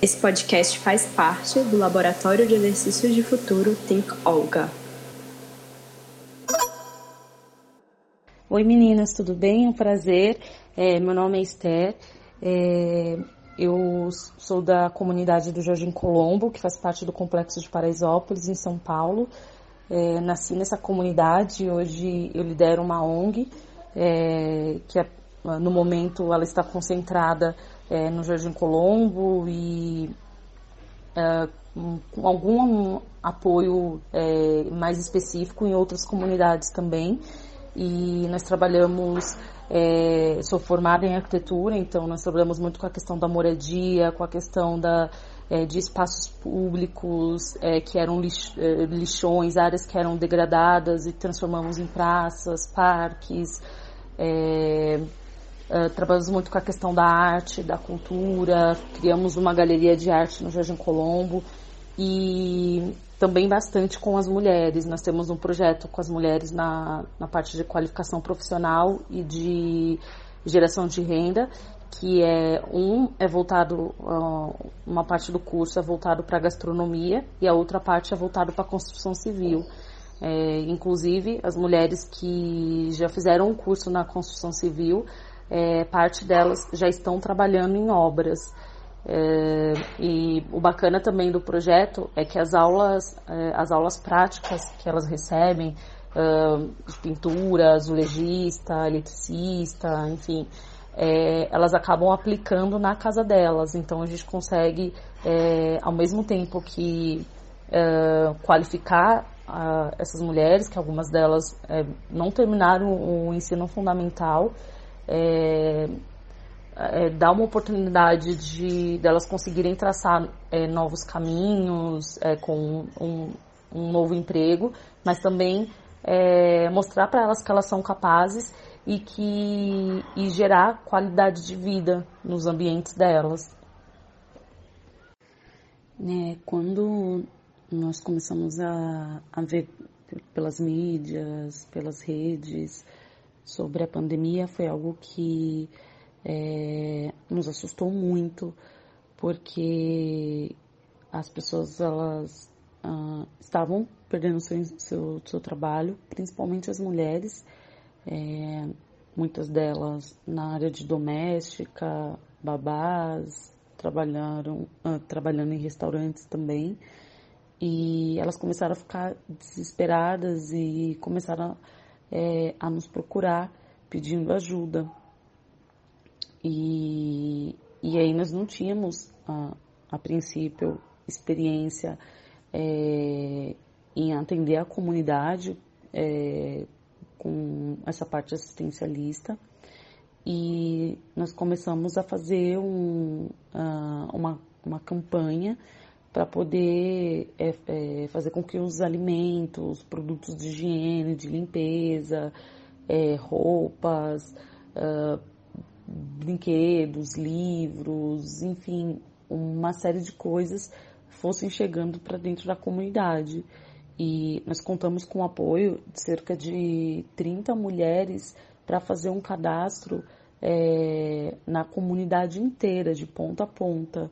Esse podcast faz parte do Laboratório de Exercícios de Futuro Think Olga. Oi meninas, tudo bem? Um prazer. É, meu nome é Esther. É, eu sou da comunidade do Jardim Colombo, que faz parte do complexo de Paraisópolis, em São Paulo. É, nasci nessa comunidade, hoje eu lidero uma ONG, é, que é, no momento ela está concentrada é, no Jardim Colombo e é, algum apoio é, mais específico em outras comunidades também. E nós trabalhamos é, sou formada em arquitetura, então nós trabalhamos muito com a questão da moradia, com a questão da, é, de espaços públicos é, que eram é, lixões, áreas que eram degradadas e transformamos em praças, parques. É, trabalhamos muito com a questão da arte, da cultura, criamos uma galeria de arte no Jardim Colombo e também bastante com as mulheres. Nós temos um projeto com as mulheres na, na parte de qualificação profissional e de geração de renda, que é um é voltado uh, uma parte do curso é voltado para gastronomia e a outra parte é voltado para construção civil. É, inclusive as mulheres que já fizeram um curso na construção civil, é, parte delas já estão trabalhando em obras. É, e o bacana também do projeto é que as aulas, é, as aulas práticas que elas recebem, de pintura, azulejista, eletricista, enfim, é, elas acabam aplicando na casa delas. Então a gente consegue, é, ao mesmo tempo que é, qualificar essas mulheres, que algumas delas não terminaram o ensino fundamental, é, é, dá uma oportunidade de delas conseguirem traçar é, novos caminhos é, com um, um, novo emprego, mas também é, mostrar para elas que elas são capazes e que e gerar qualidade de vida nos ambientes delas. Né, quando nós começamos a, a ver pelas mídias, pelas redes sobre a pandemia, foi algo que é, nos assustou muito, porque as pessoas elas ah, estavam perdendo seu, seu, seu trabalho, principalmente as mulheres, é, muitas delas na área de doméstica, babás, trabalharam, ah, trabalhando em restaurantes também, e elas começaram a ficar desesperadas e começaram é, a nos procurar pedindo ajuda. E, e aí nós não tínhamos, a, a princípio, experiência é, em atender a comunidade é, com essa parte assistencialista e nós começamos a fazer um, uh, uma, uma campanha para poder é, é, fazer com que os alimentos, produtos de higiene, de limpeza, é, roupas, uh, brinquedos, livros, enfim, uma série de coisas fossem chegando para dentro da comunidade. E nós contamos com o apoio de cerca de 30 mulheres para fazer um cadastro é, na comunidade inteira, de ponta a ponta.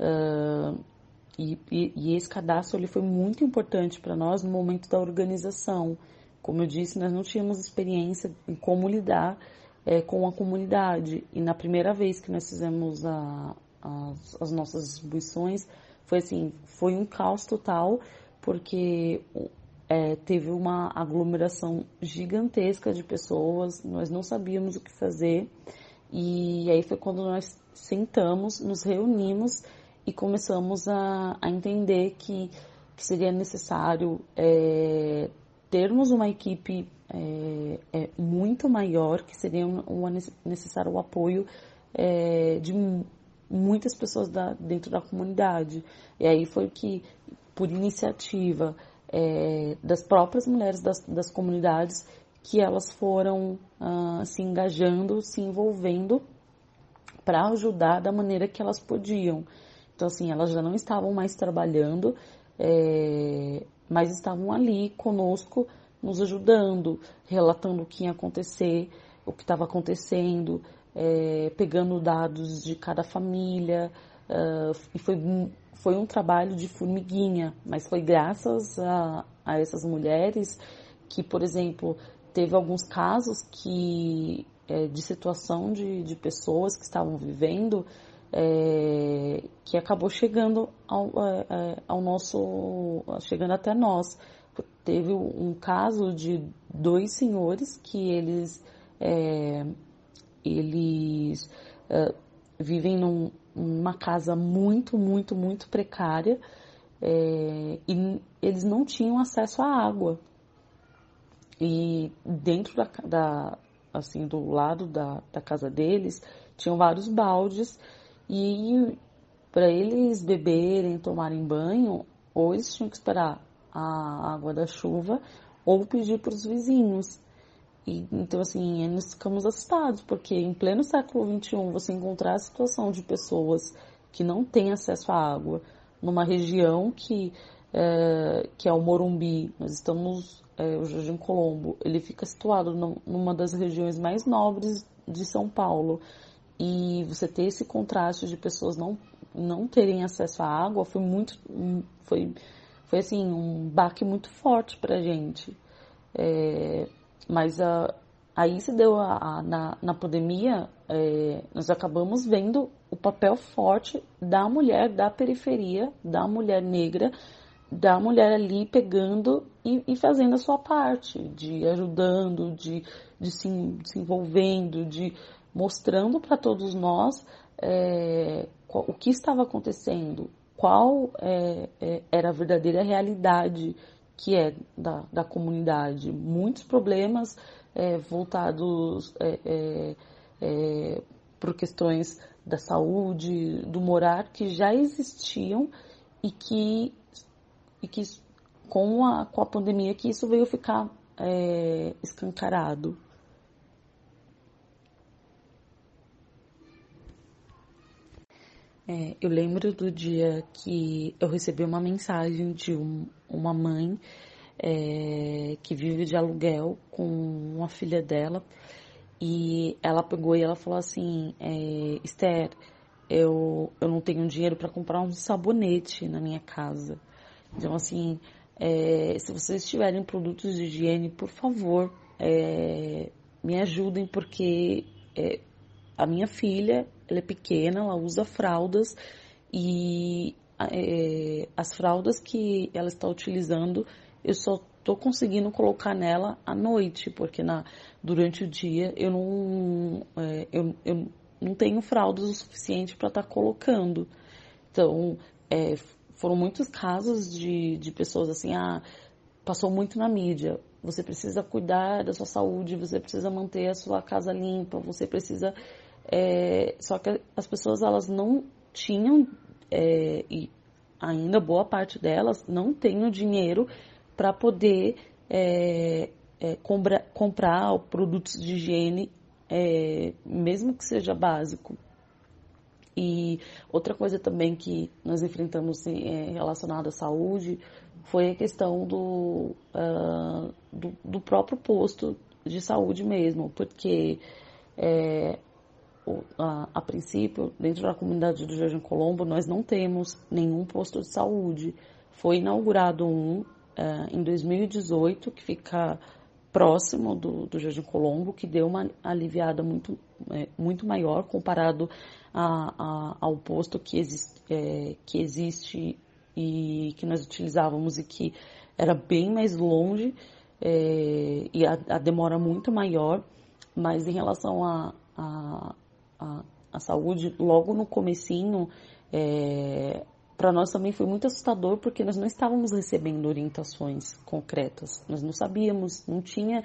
Uh, e, e, e, esse cadastro ele foi muito importante para nós no momento da organização. Como eu disse, nós não tínhamos experiência em como lidar é, com a comunidade. E na primeira vez que nós fizemos a, as, as nossas distribuições, foi assim, foi um caos total, porque é, teve uma aglomeração gigantesca de pessoas, nós não sabíamos o que fazer. E aí foi quando nós sentamos, nos reunimos e começamos a, a entender que, que seria necessário é, termos uma equipe é, é muito maior, que seria necessário o apoio é, de muitas pessoas da, dentro da comunidade. E aí foi que, por iniciativa é, das próprias mulheres das, das comunidades, que elas foram ah, se engajando, se envolvendo para ajudar da maneira que elas podiam. Então, assim, elas já não estavam mais trabalhando, é, mas estavam ali conosco nos ajudando, relatando o que ia acontecer, o que estava acontecendo, é, pegando dados de cada família, uh, e foi, foi um trabalho de formiguinha, mas foi graças a, a essas mulheres que, por exemplo, teve alguns casos que é, de situação de, de pessoas que estavam vivendo é, que acabou chegando ao, é, é, ao nosso chegando até nós. Teve um caso de dois senhores que eles é, eles é, vivem num, numa casa muito muito muito precária é, e eles não tinham acesso à água. E dentro da, da assim do lado da, da casa deles tinham vários baldes e para eles beberem, tomarem banho, ou eles tinham que esperar a água da chuva ou pedir para os vizinhos. E, então, assim, nós ficamos assustados, porque em pleno século XXI você encontrar a situação de pessoas que não têm acesso à água numa região que é, que é o Morumbi, nós estamos, é, o Jardim Colombo, ele fica situado numa das regiões mais nobres de São Paulo e você ter esse contraste de pessoas não não terem acesso à água foi muito foi foi assim um baque muito forte para gente. É, mas a, aí se deu a, a, na, na pandemia é, nós acabamos vendo o papel forte da mulher da periferia da mulher negra da mulher ali pegando e, e fazendo a sua parte de ajudando de, de se, se envolvendo de mostrando para todos nós é, o que estava acontecendo, qual é, é, era a verdadeira realidade que é da, da comunidade. Muitos problemas é, voltados é, é, por questões da saúde, do morar, que já existiam e que, e que com, a, com a pandemia que isso veio ficar escancarado. É, eu lembro do dia que eu recebi uma mensagem de um, uma mãe é, que vive de aluguel com uma filha dela e ela pegou e ela falou assim, é, Esther, eu, eu não tenho dinheiro para comprar um sabonete na minha casa. Então assim, é, se vocês tiverem produtos de higiene, por favor, é, me ajudem porque é, a minha filha ela é pequena, ela usa fraldas e é, as fraldas que ela está utilizando, eu só estou conseguindo colocar nela à noite, porque na, durante o dia eu não, é, eu, eu não tenho fraldas o suficiente para estar tá colocando. Então, é, foram muitos casos de, de pessoas assim, ah, passou muito na mídia. Você precisa cuidar da sua saúde, você precisa manter a sua casa limpa, você precisa é, só que as pessoas elas não tinham é, e ainda boa parte delas não tem o dinheiro para poder é, é, compra, comprar produtos de higiene, é, mesmo que seja básico. E outra coisa também que nós enfrentamos é, relacionada à saúde foi a questão do, uh, do, do, próprio posto de saúde mesmo, porque é, a, a, princípio, dentro da comunidade do Jardim Colombo, nós não temos nenhum posto de saúde. Foi inaugurado um é, em 2018, que fica próximo do, do Jardim Colombo, que deu uma aliviada muito, é, muito maior comparado a, a, ao posto que, existe, é, que existe e que nós utilizávamos e que era bem mais longe é, e a, a, demora muito maior, mas em relação a, a, a, a saúde logo no comecinho, é, para nós também foi muito assustador porque nós não estávamos recebendo orientações concretas. Nós não sabíamos, não tinha,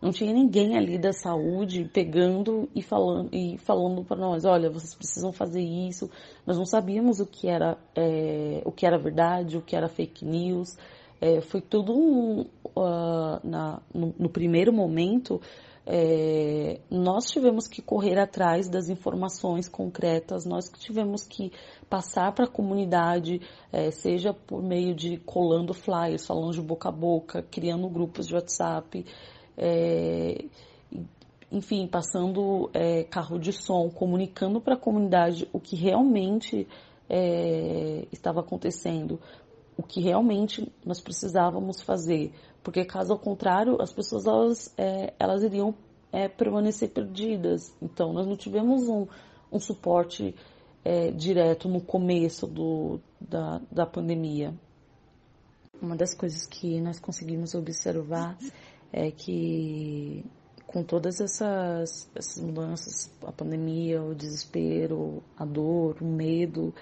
não tinha ninguém ali da saúde pegando e falando e falando para nós, olha, vocês precisam fazer isso. Nós não sabíamos o que era é, o que era verdade, o que era fake news. É, foi tudo um, uh, na, no, no primeiro momento é, nós tivemos que correr atrás das informações concretas, nós tivemos que passar para a comunidade, é, seja por meio de colando flyers, falando de boca a boca, criando grupos de WhatsApp, é, enfim, passando é, carro de som, comunicando para a comunidade o que realmente é, estava acontecendo, o que realmente nós precisávamos fazer, porque caso ao contrário, as pessoas elas, é, elas iriam é, permanecer perdidas. Então, nós não tivemos um, um suporte é, direto no começo do, da, da pandemia. Uma das coisas que nós conseguimos observar é que com todas essas, essas mudanças, a pandemia, o desespero, a dor, o medo,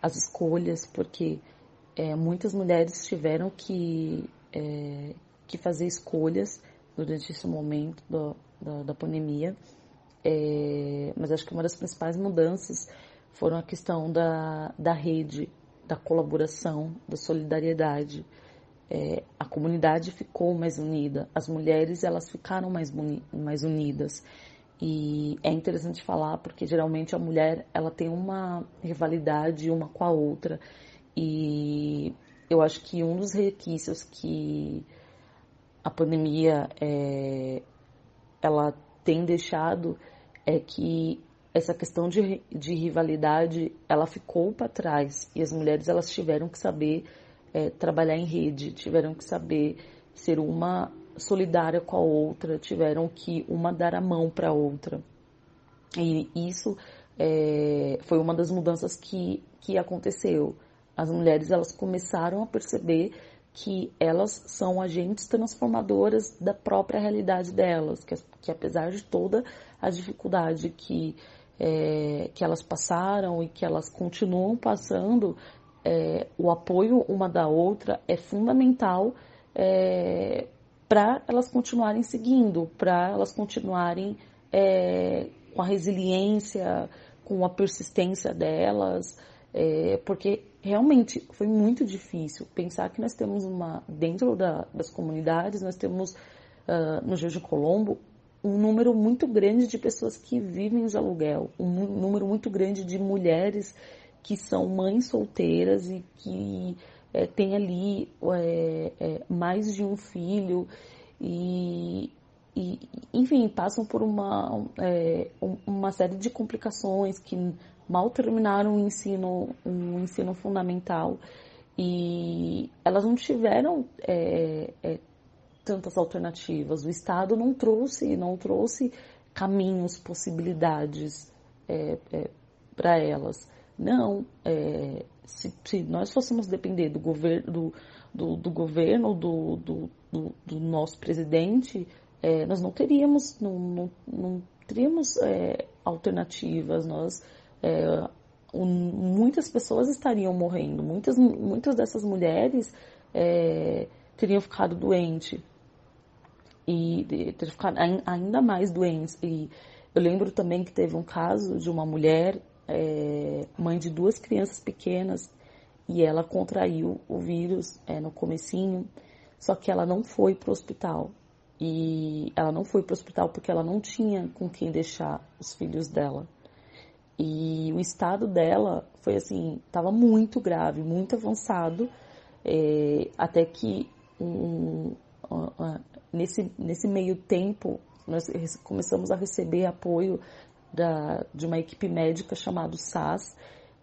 as escolhas, porque é, muitas mulheres tiveram que, é, que fazer escolhas durante esse momento do, da, da pandemia. É, mas acho que uma das principais mudanças foram a questão da, da rede, da colaboração, da solidariedade é, a comunidade ficou mais unida, as mulheres elas ficaram mais, mais unidas. E é interessante falar porque geralmente a mulher ela tem uma rivalidade uma com a outra. E eu acho que um dos requisitos que a pandemia é, ela tem deixado é que essa questão de, de rivalidade ela ficou para trás e as mulheres elas tiveram que saber é, trabalhar em rede, tiveram que saber ser uma solidária com a outra, tiveram que uma dar a mão para a outra. E isso é, foi uma das mudanças que, que aconteceu. As mulheres elas começaram a perceber que elas são agentes transformadoras da própria realidade delas, que, que apesar de toda a dificuldade que, é, que elas passaram e que elas continuam passando, é, o apoio uma da outra é fundamental é, para elas continuarem seguindo, para elas continuarem é, com a resiliência, com a persistência delas, é, porque realmente foi muito difícil pensar que nós temos uma dentro da, das comunidades nós temos uh, no Jorge Colombo um número muito grande de pessoas que vivem de aluguel, um número muito grande de mulheres que são mães solteiras e que é, têm ali é, é, mais de um filho e, e, enfim, passam por uma, é, uma série de complicações que mal terminaram o ensino, um ensino fundamental e elas não tiveram é, é, tantas alternativas. O Estado não trouxe, não trouxe caminhos, possibilidades para elas. Não, é, se, se, nós fôssemos depender do governo, do, do, do governo, do, do, do, nosso presidente, é, nós não teríamos, não, não, não teríamos é, alternativas, nós, é, muitas pessoas estariam morrendo, muitas, muitas dessas mulheres é, teriam ficado doentes e teriam ficado ainda mais doentes. E eu lembro também que teve um caso de uma mulher é, mãe de duas crianças pequenas e ela contraiu o vírus é, no comecinho, só que ela não foi para o hospital. E ela não foi para o hospital porque ela não tinha com quem deixar os filhos dela. E o estado dela foi assim, estava muito grave, muito avançado, é, até que um, uh, uh, nesse, nesse meio tempo nós começamos a receber apoio da, de uma equipe médica chamada SAS,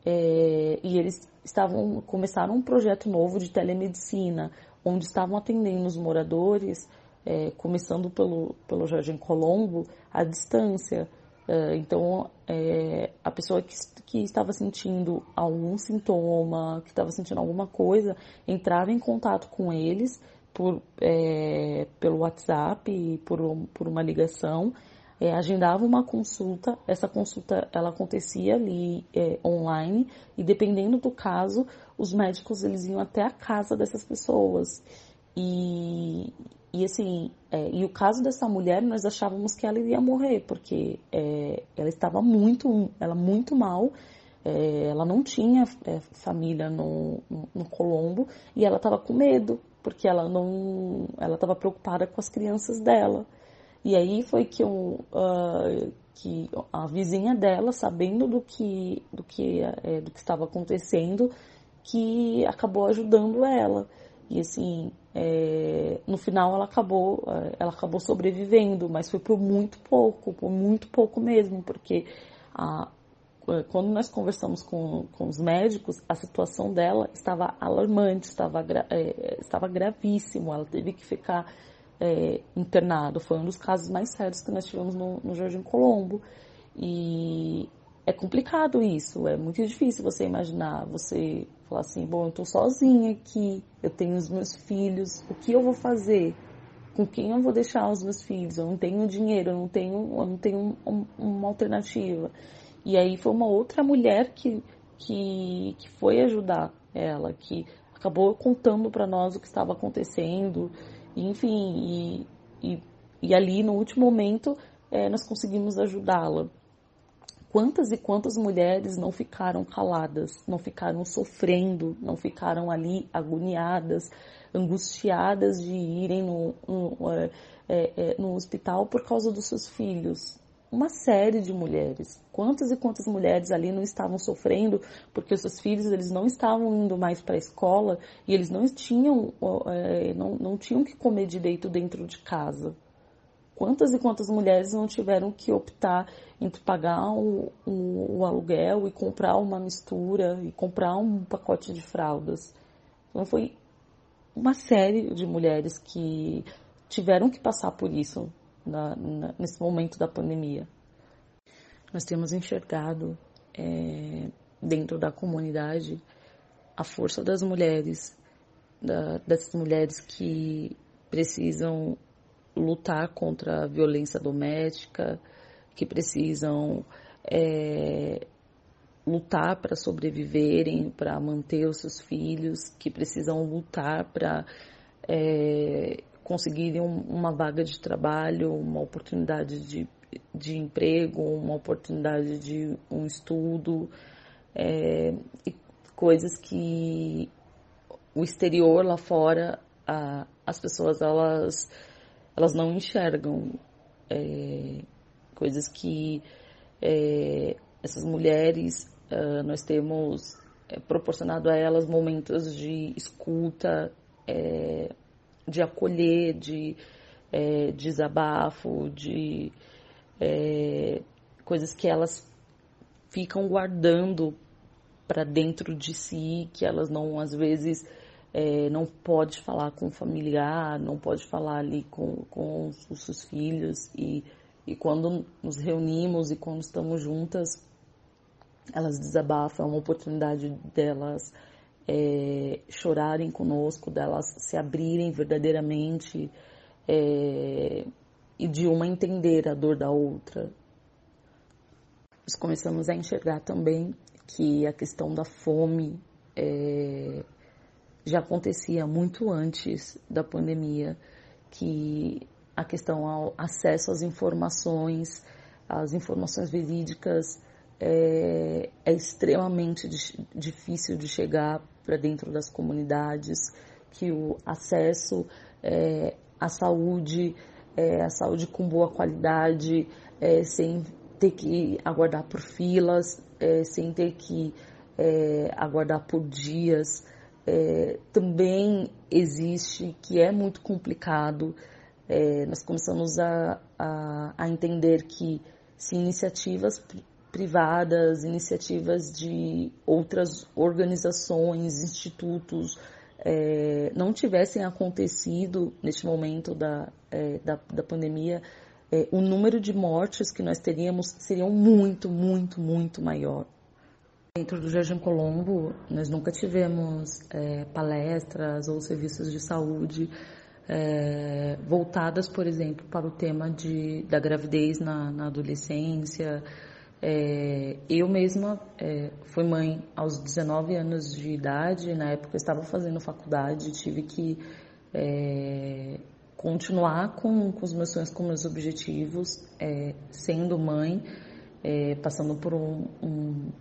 é, e eles estavam começaram um projeto novo de telemedicina, onde estavam atendendo os moradores, é, começando pelo, pelo Jardim Colombo, à distância. É, então, é, a pessoa que, que estava sentindo algum sintoma, que estava sentindo alguma coisa, entrava em contato com eles por, é, pelo WhatsApp, por, por uma ligação, é, agendava uma consulta, essa consulta ela acontecia ali é, online e dependendo do caso, os médicos eles iam até a casa dessas pessoas. E, e assim, é, e o caso dessa mulher nós achávamos que ela iria morrer porque é, ela estava muito, ela muito mal, é, ela não tinha é, família no, no, no Colombo e ela estava com medo porque ela não, ela estava preocupada com as crianças dela. E aí foi que, eu, uh, que a vizinha dela, sabendo do que, do que, é, do que estava acontecendo, que acabou ajudando ela. E assim, é, no final ela acabou, é, ela acabou sobrevivendo, mas foi por muito pouco, por muito pouco mesmo, porque a, quando nós conversamos com, com os médicos, a situação dela estava alarmante, estava, é, estava gravíssimo, ela teve que ficar é, internado. Foi um dos casos mais sérios que nós tivemos no, no Jardim Colombo. E é complicado isso, é muito difícil você imaginar, você falar assim, bom, eu estou sozinha aqui, eu tenho os meus filhos, o que eu vou fazer? Com quem eu vou deixar os meus filhos? Eu não tenho dinheiro, eu não tenho, eu não tenho um, uma alternativa. E aí foi uma outra mulher que, que, que foi ajudar ela, que acabou contando para nós o que estava acontecendo, enfim, e, e, e ali no último momento é, nós conseguimos ajudá-la. Quantas e quantas mulheres não ficaram caladas, não ficaram sofrendo, não ficaram ali agoniadas, angustiadas de irem no, é, é, é, no hospital por causa dos seus filhos? Uma série de mulheres. Quantas e quantas mulheres ali não estavam sofrendo porque os seus filhos eles não estavam indo mais para a escola e eles não tinham, é, não, não tinham que comer direito dentro de casa? Quantas e quantas mulheres não tiveram que optar entre pagar o, o, o, aluguel e comprar uma mistura e comprar um pacote de fraldas? Então foi uma série de mulheres que tiveram que passar por isso na, na, nesse momento da pandemia. Nós temos enxergado é, dentro da comunidade a força das mulheres, da, dessas mulheres que precisam lutar contra a violência doméstica, que precisam é, lutar para sobreviverem, para manter os seus filhos, que precisam lutar para é, conseguirem uma vaga de trabalho, uma oportunidade de, de emprego, uma oportunidade de um estudo, é, coisas que o exterior lá fora, a, as pessoas elas elas não enxergam é, coisas que é, essas mulheres uh, nós temos é, proporcionado a elas momentos de escuta, é, de acolher, de é, desabafo, de é, coisas que elas ficam guardando para dentro de si, que elas não às vezes é, não pode falar com o familiar, não pode falar ali com, com os seus filhos e, e quando nos reunimos e quando estamos juntas, elas desabafam, é uma oportunidade delas é, chorarem conosco, delas se abrirem verdadeiramente é, e de uma entender a dor da outra. Nós começamos a enxergar também que a questão da fome é, já acontecia muito antes da pandemia, que a questão ao acesso às informações, às informações verídicas, é, é extremamente difícil de chegar para dentro das comunidades, que o acesso é, à saúde, é, à saúde com boa qualidade, é, sem ter que aguardar por filas, é, sem ter que é, aguardar por dias, é, também existe, que é muito complicado. É, nós começamos a, a, a, entender que se iniciativas privadas, iniciativas de outras organizações, institutos, é, não tivessem acontecido neste momento da, é, da, da, pandemia, é, o número de mortes que nós teríamos seriam muito, muito, muito maior. Dentro do Jardim Colombo, nós nunca tivemos é, palestras ou serviços de saúde é, voltadas, por exemplo, para o tema de, da gravidez na, na adolescência. É, eu mesma é, fui mãe aos 19 anos de idade, na época eu estava fazendo faculdade, tive que é, continuar com, com os meus sonhos, com meus objetivos, é, sendo mãe, passando por um, um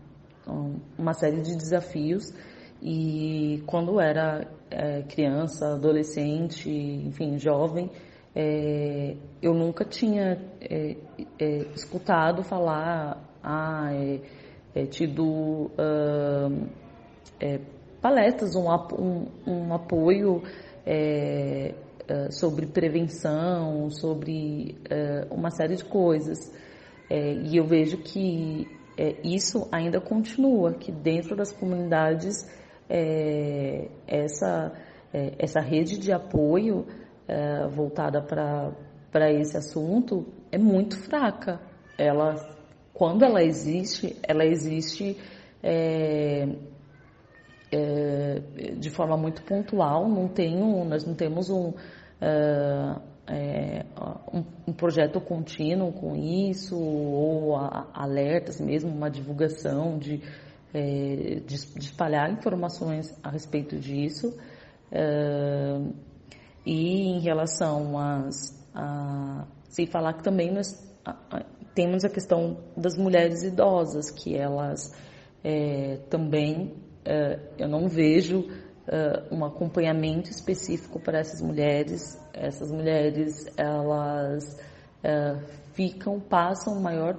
uma série de desafios e quando era é, criança, adolescente, enfim, jovem, é, eu nunca tinha é, é escutado falar, ah, é, é, tido palestras, um, um, um apoio sobre prevenção, sobre uma série de coisas. e eu vejo que é, isso ainda continua, que dentro das comunidades é, essa, é, essa rede de apoio é, voltada para esse assunto é muito fraca. Ela, quando ela existe, ela existe é, é, de forma muito pontual, não tem um, nós não temos um, é, um, um, projeto contínuo com isso, ou a, alertas mesmo, uma divulgação de, é, de, de, espalhar informações a respeito disso. Uh, e em relação às. A, sem falar que também nós a, temos a questão das mulheres idosas, que elas é, também uh, eu não vejo uh, um acompanhamento específico para essas mulheres. Essas mulheres, elas uh, ficam, passam o maior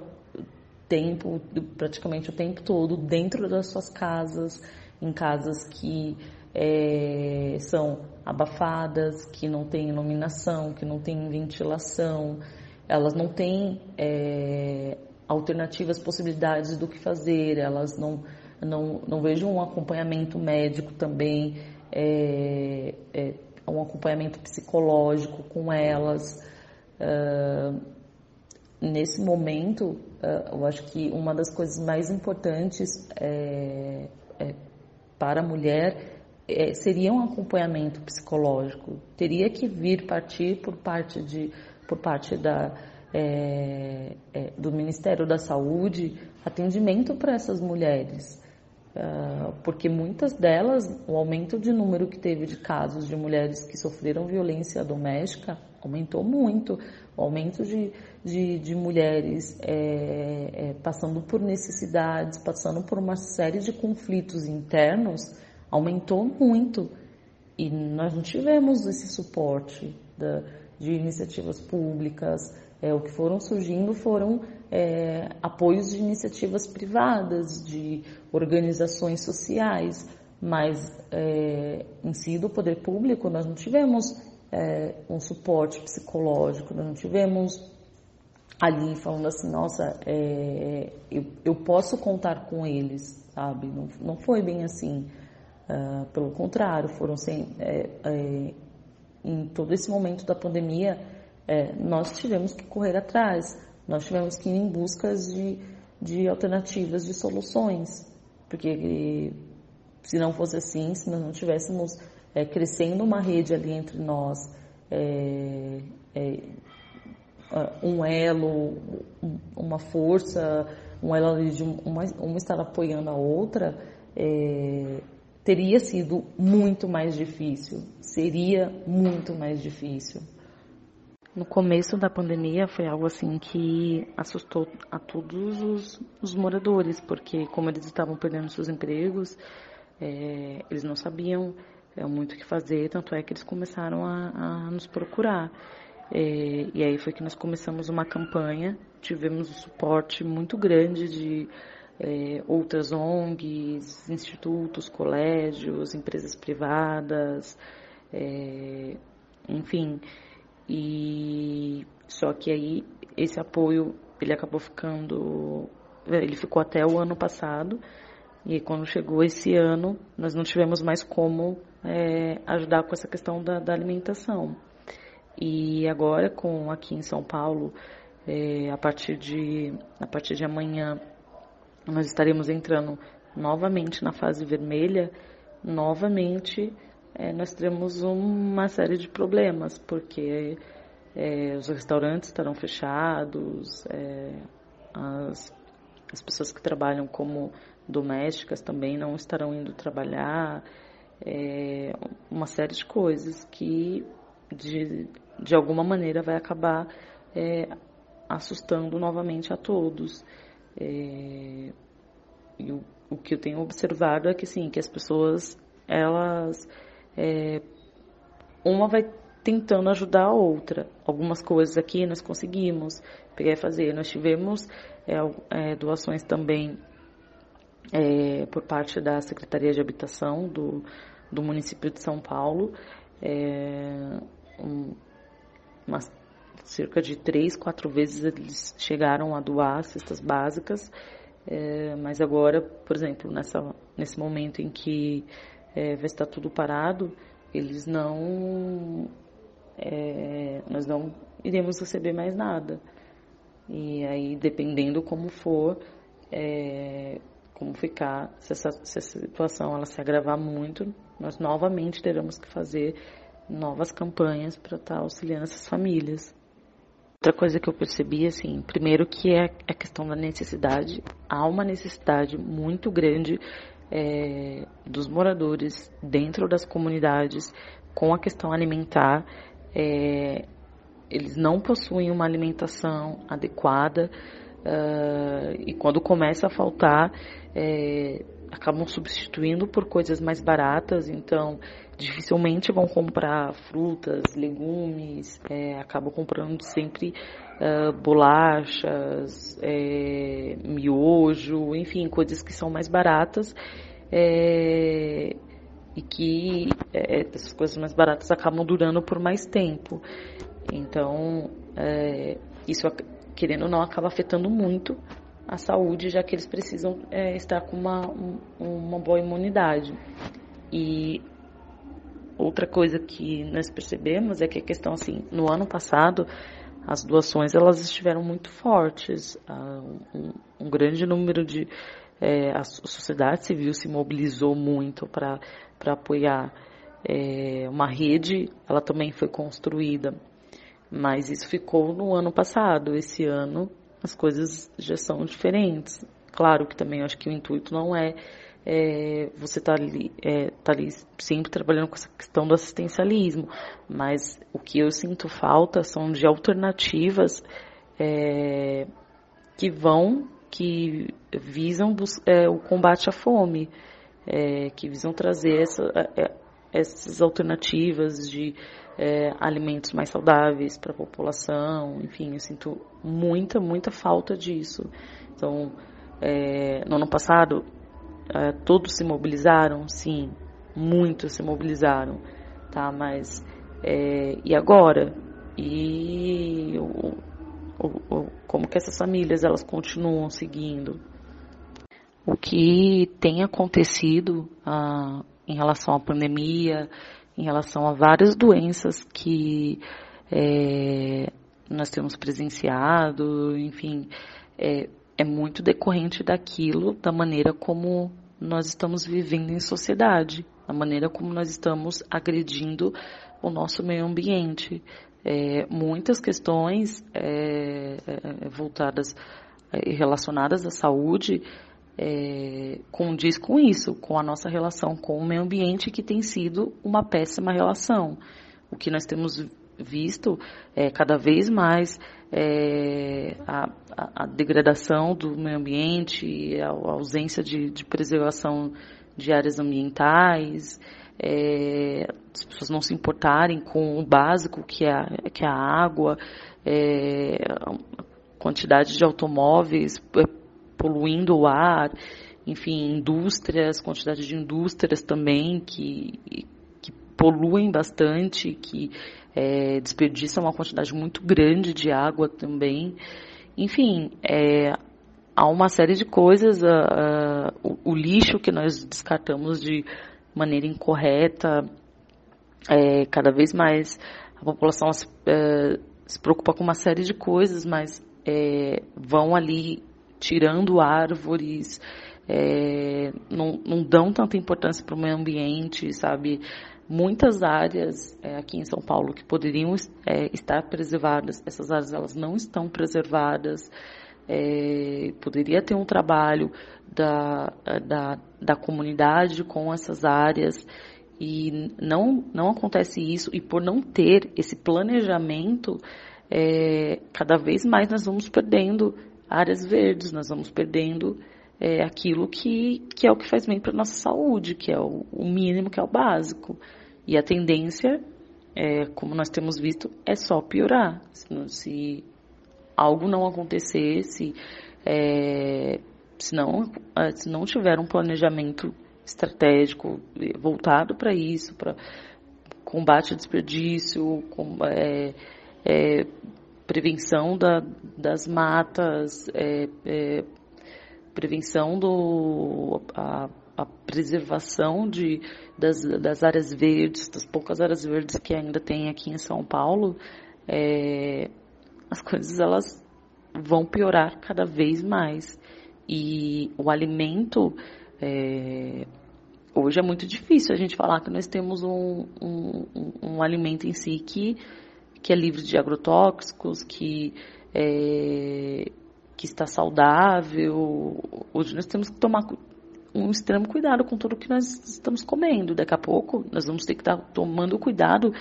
tempo, praticamente o tempo todo, dentro das suas casas, em casas que é, são abafadas, que não têm iluminação, que não têm ventilação, elas não têm é, alternativas, possibilidades do que fazer, elas não não, não vejo um acompanhamento médico também, é, é, um acompanhamento psicológico com elas. Uh, nesse momento, uh, eu acho que uma das coisas mais importantes é, é para a mulher é, seria um acompanhamento psicológico. Teria que vir partir por parte de por parte da é, é, do Ministério da Saúde atendimento para essas mulheres. Uh, porque muitas delas, o aumento de número que teve de casos de mulheres que sofreram violência doméstica aumentou muito. O aumento de, de, de mulheres é, é, passando por necessidades, passando por uma série de conflitos internos, aumentou muito. E nós não tivemos esse suporte da, de iniciativas públicas. É, o que foram surgindo foram é, apoios de iniciativas privadas, de organizações sociais, mas é, em si do poder público nós não tivemos é, um suporte psicológico, nós não tivemos ali falando assim, nossa, é, eu, eu, posso contar com eles, sabe? Não, não foi bem assim. Uh, pelo contrário, foram sem, é, é, em todo esse momento da pandemia, nós tivemos que correr atrás nós tivemos que ir em busca de, de alternativas, de soluções, porque se não fosse assim, se nós não tivéssemos é, crescendo uma rede ali entre nós, é, é, um elo, uma força, um elo ali de uma, uma estar apoiando a outra, é, teria sido muito mais difícil, seria muito mais difícil. No começo da pandemia foi algo assim que assustou a todos os, os moradores, porque como eles estavam perdendo seus empregos, é, eles não sabiam é, muito o que fazer, tanto é que eles começaram a, a nos procurar. É, e aí foi que nós começamos uma campanha, tivemos um suporte muito grande de é, outras ONGs, institutos, colégios, empresas privadas, é, enfim. E só que aí esse apoio ele acabou ficando, ele ficou até o ano passado e quando chegou esse ano nós não tivemos mais como é, ajudar com essa questão da, da, alimentação. E agora com aqui em São Paulo é, a partir de a partir de amanhã nós estaremos entrando novamente na fase vermelha, novamente é, nós teremos uma série de problemas, porque é, os restaurantes estarão fechados, é, as, as pessoas que trabalham como domésticas também não estarão indo trabalhar, é, uma série de coisas que de, de alguma maneira vai acabar é, assustando novamente a todos. É, e o, o que eu tenho observado é que sim, que as pessoas elas é, uma vai tentando ajudar a outra. Algumas coisas aqui nós conseguimos pegar e fazer. Nós tivemos é, é, doações também é, por parte da Secretaria de Habitação do, do município de São Paulo. É, um, cerca de três, quatro vezes eles chegaram a doar cestas básicas. É, mas agora, por exemplo, nessa, nesse momento em que é, vai estar tudo parado, eles não. É, nós não iremos receber mais nada. E aí, dependendo como for, é, como ficar, se essa, se essa situação ela se agravar muito, nós novamente teremos que fazer novas campanhas para estar tá auxiliando essas famílias. Outra coisa que eu percebi, assim, primeiro que é a questão da necessidade. Há uma necessidade muito grande é, dos moradores dentro das comunidades com a questão alimentar. É, eles não possuem uma alimentação adequada uh, e quando começa a faltar, é, acabam substituindo por coisas mais baratas, então dificilmente vão comprar frutas, legumes, é, acabam comprando sempre uh, bolachas, é, miojo, enfim, coisas que são mais baratas é, e que é, essas coisas mais baratas acabam durando por mais tempo. Então, é, isso, querendo ou não, acaba afetando muito a saúde, já que eles precisam é, estar com uma, um, uma boa imunidade. E outra coisa que nós percebemos é que a questão, assim, no ano passado, as doações elas estiveram muito fortes. Um, um grande número de. É, a sociedade civil se mobilizou muito para apoiar. É, uma rede, ela também foi construída mas isso ficou no ano passado. Esse ano as coisas já são diferentes. Claro que também acho que o intuito não é, é você estar tá ali, é, tá ali sempre trabalhando com essa questão do assistencialismo, mas o que eu sinto falta são de alternativas é, que vão, que visam é, o combate à fome, é, que visam trazer essa, é, essas alternativas de é, alimentos mais saudáveis para a população, enfim, eu sinto muita, muita falta disso. Então, é, no ano passado, é, todos se mobilizaram, sim, muitos se mobilizaram, tá? Mas, é, e agora? E o, o, o, como que essas famílias, elas continuam seguindo? O que tem acontecido ah, em relação à pandemia, em relação a várias doenças que é, nós temos presenciado, enfim, é, é muito decorrente daquilo, da maneira como nós estamos vivendo em sociedade, da maneira como nós estamos agredindo o nosso meio ambiente. É, muitas questões é, é voltadas e é, relacionadas à saúde é, condiz com isso, com a nossa relação com o meio ambiente, que tem sido uma péssima relação. O que nós temos visto é cada vez mais é, a, a, degradação do meio ambiente, a, a ausência de, de, preservação de áreas ambientais, é, as pessoas não se importarem com o básico que é, que é a água, é, a quantidade de automóveis é, poluindo o ar, enfim, indústrias, quantidade de indústrias também que, que poluem bastante, que é, desperdiçam uma quantidade muito grande de água também. Enfim, é, há uma série de coisas, uh, uh, o, o, lixo que nós descartamos de maneira incorreta, é, cada vez mais a população se, uh, se, preocupa com uma série de coisas, mas é, vão ali tirando árvores, é, não, não, dão tanta importância para o meio ambiente, sabe? Muitas áreas é, aqui em São Paulo que poderiam é, estar preservadas, essas áreas elas não estão preservadas. É, poderia ter um trabalho da, da, da comunidade com essas áreas e não, não acontece isso, e por não ter esse planejamento, é, cada vez mais nós vamos perdendo áreas verdes, nós vamos perdendo é, aquilo que, que é o que faz bem para a nossa saúde, que é o, o, mínimo, que é o básico. E a tendência, é, como nós temos visto, é só piorar. Se, se algo não acontecer, se, é, se, não, é, se não tiver um planejamento estratégico voltado para isso, para combate ao desperdício, com, é, é, prevenção da, das matas, é, é, prevenção do a, a preservação de, das, das, áreas verdes, das poucas áreas verdes que ainda tem aqui em São Paulo, é, as coisas elas vão piorar cada vez mais. E o alimento, é, hoje é muito difícil a gente falar que nós temos um, um, um, alimento em si que, que é livre de agrotóxicos, que, é, que está saudável. Hoje nós temos que tomar um extremo cuidado com tudo que nós estamos comendo. Daqui a pouco nós vamos ter que estar tomando cuidado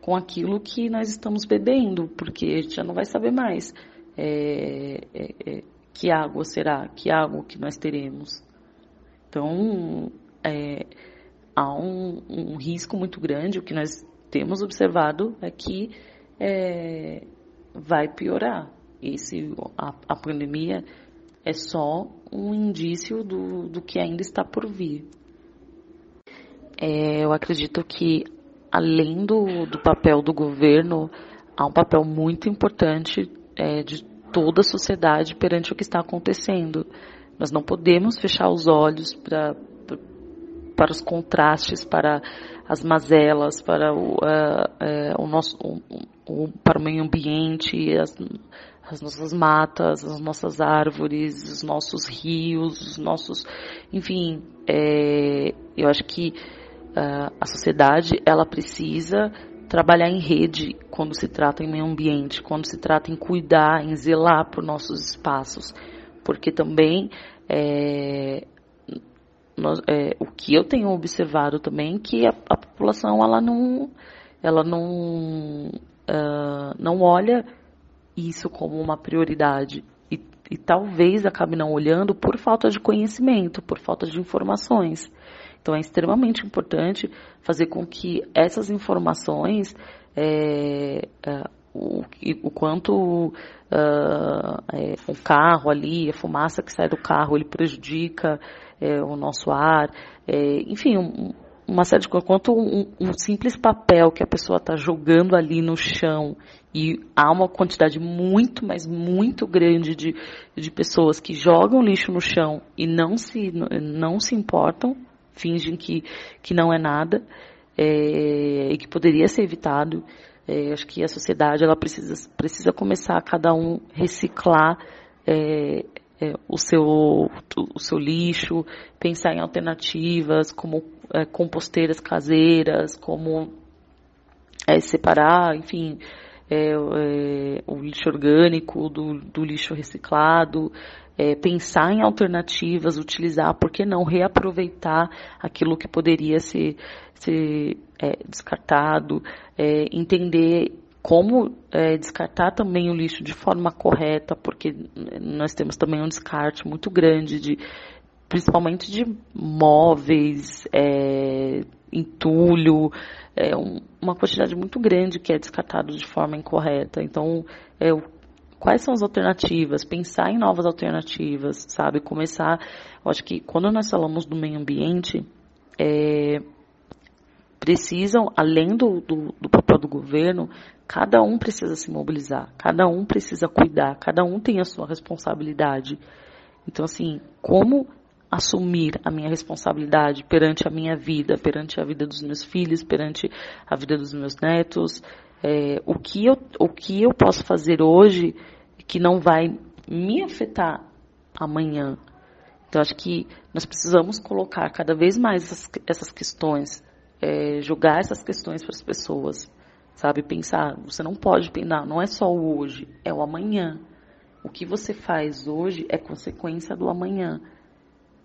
com aquilo que nós estamos bebendo, porque a gente já não vai saber mais é, é, é, que água será, que água que nós teremos. Então, é, há um, um, risco muito grande. O que nós temos observado é que é, vai piorar. Esse, a, a pandemia é só um indício do, do que ainda está por vir. É, eu acredito que, além do, do papel do governo, há um papel muito importante é, de toda a sociedade perante o que está acontecendo. Nós não podemos fechar os olhos para para os contrastes, para as mazelas, para o, uh, uh, o nosso, para o meio ambiente, as, as nossas matas, as nossas árvores, os nossos rios, os nossos, enfim, é, eu acho que uh, a sociedade ela precisa trabalhar em rede quando se trata em meio ambiente, quando se trata em cuidar, em zelar por nossos espaços, porque também é, nós, é, o que eu tenho observado também é que a, a população ela não ela não uh, não olha isso como uma prioridade e, e talvez acabe não olhando por falta de conhecimento, por falta de informações. Então é extremamente importante fazer com que essas informações, é, é, o, o, quanto uh, é, o carro ali, a fumaça que sai do carro, ele prejudica é, o nosso ar, é, enfim, um, uma série de coisas, quanto um, um, simples papel que a pessoa está jogando ali no chão e há uma quantidade muito, mas muito grande de, de pessoas que jogam lixo no chão e não se, não se importam, fingem que, que não é nada é, e que poderia ser evitado. É, acho que a sociedade ela precisa, precisa começar a cada um reciclar é, é, o, seu, o seu lixo, pensar em alternativas como é, composteiras caseiras, como é, separar, enfim, é, é, o lixo orgânico do, do lixo reciclado, é, pensar em alternativas, utilizar, por que não reaproveitar aquilo que poderia ser, ser é, descartado, é, entender como é, descartar também o lixo de forma correta, porque nós temos também um descarte muito grande de principalmente de móveis, é, entulho, é, um, uma quantidade muito grande que é descartado de forma incorreta. Então, é, quais são as alternativas? Pensar em novas alternativas, sabe? Começar, eu acho que quando nós falamos do meio ambiente, é, precisam, além do, do, do papel do governo, cada um precisa se mobilizar, cada um precisa cuidar, cada um tem a sua responsabilidade. Então, assim, como assumir a minha responsabilidade perante a minha vida, perante a vida dos meus filhos, perante a vida dos meus netos, é, o, que eu, o que eu posso fazer hoje que não vai me afetar amanhã. Então, acho que nós precisamos colocar cada vez mais essas, essas questões, é, jogar essas questões para as pessoas, sabe? Pensar, você não pode pensar, não é só o hoje, é o amanhã. O que você faz hoje é consequência do amanhã.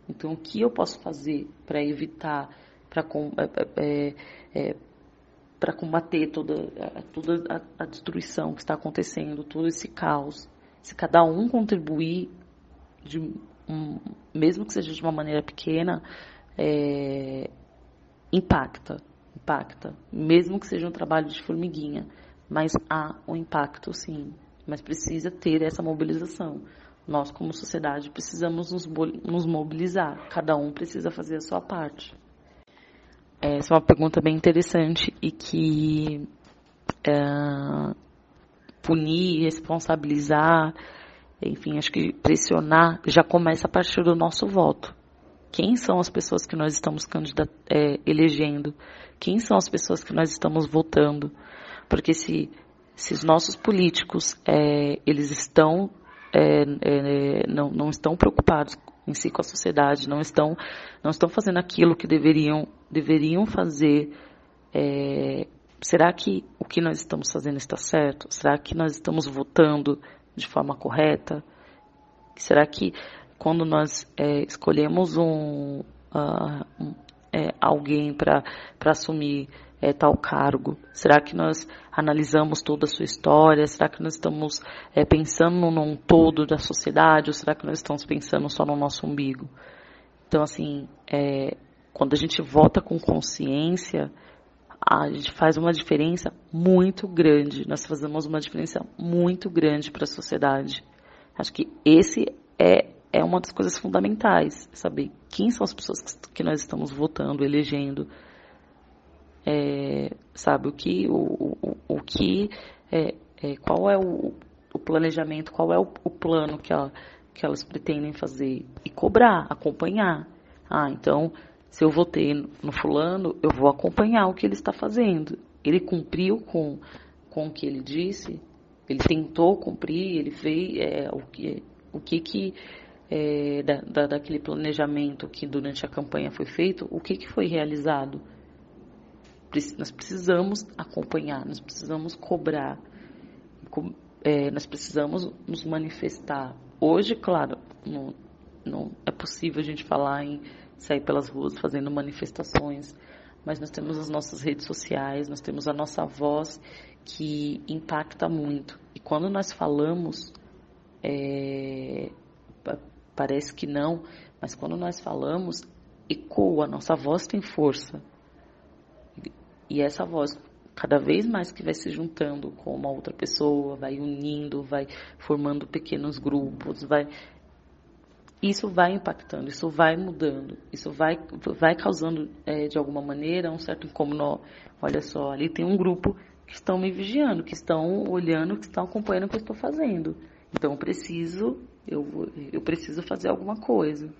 Então, o que eu posso fazer para evitar, para é, é, é, para combater toda, toda a, a, destruição que está acontecendo, todo esse caos? Se cada um contribuir, de, um, mesmo que seja de uma maneira pequena, é, impacta, impacta, mesmo que seja um trabalho de formiguinha, mas há um impacto sim, mas precisa ter essa mobilização. Nós, como sociedade, precisamos nos, nos mobilizar. Cada um precisa fazer a sua parte. Essa é uma pergunta bem interessante e que é, punir, responsabilizar enfim, acho que pressionar já começa a partir do nosso voto. Quem são as pessoas que nós estamos é, elegendo? Quem são as pessoas que nós estamos votando? Porque se, se os nossos políticos é, eles estão é, é, não, não estão preocupados em si com a sociedade, não estão não estão fazendo aquilo que deveriam deveriam fazer. É, será que o que nós estamos fazendo está certo? Será que nós estamos votando de forma correta? Será que quando nós é, escolhemos um, uh, um é, alguém para assumir é, tal cargo? Será que nós analisamos toda a sua história? Será que nós estamos é, pensando num todo da sociedade ou será que nós estamos pensando só no nosso umbigo? Então, assim, é, quando a gente vota com consciência, a gente faz uma diferença muito grande. Nós fazemos uma diferença muito grande para a sociedade. Acho que esse é, é uma das coisas fundamentais, saber quem são as pessoas que, nós estamos votando, elegendo, é, sabe o que, o, o, o que, é, é, qual é o, o, planejamento, qual é o, o plano que, ela, que elas pretendem fazer e cobrar, acompanhar. Ah, então se eu votei no fulano, eu vou acompanhar o que ele está fazendo. Ele cumpriu com, com o que ele disse, ele tentou cumprir, ele fez é, o que o que, que é, da, da, daquele planejamento que durante a campanha foi feito, o que, que foi realizado. Nós precisamos acompanhar, nós precisamos cobrar, é, nós precisamos nos manifestar. Hoje, claro, não, não é possível a gente falar em sair pelas ruas fazendo manifestações, mas nós temos as nossas redes sociais, nós temos a nossa voz que impacta muito. E quando nós falamos, é, parece que não, mas quando nós falamos, ecoa, nossa voz tem força. E essa voz, cada vez mais que vai se juntando com uma outra pessoa, vai unindo, vai formando pequenos grupos, vai isso vai impactando, isso vai mudando, isso vai, vai causando, é, de alguma maneira, um certo incômodo. Olha só, ali tem um grupo que estão me vigiando, que estão olhando, que estão acompanhando o que eu estou fazendo. Então, eu preciso, eu, eu preciso fazer alguma coisa.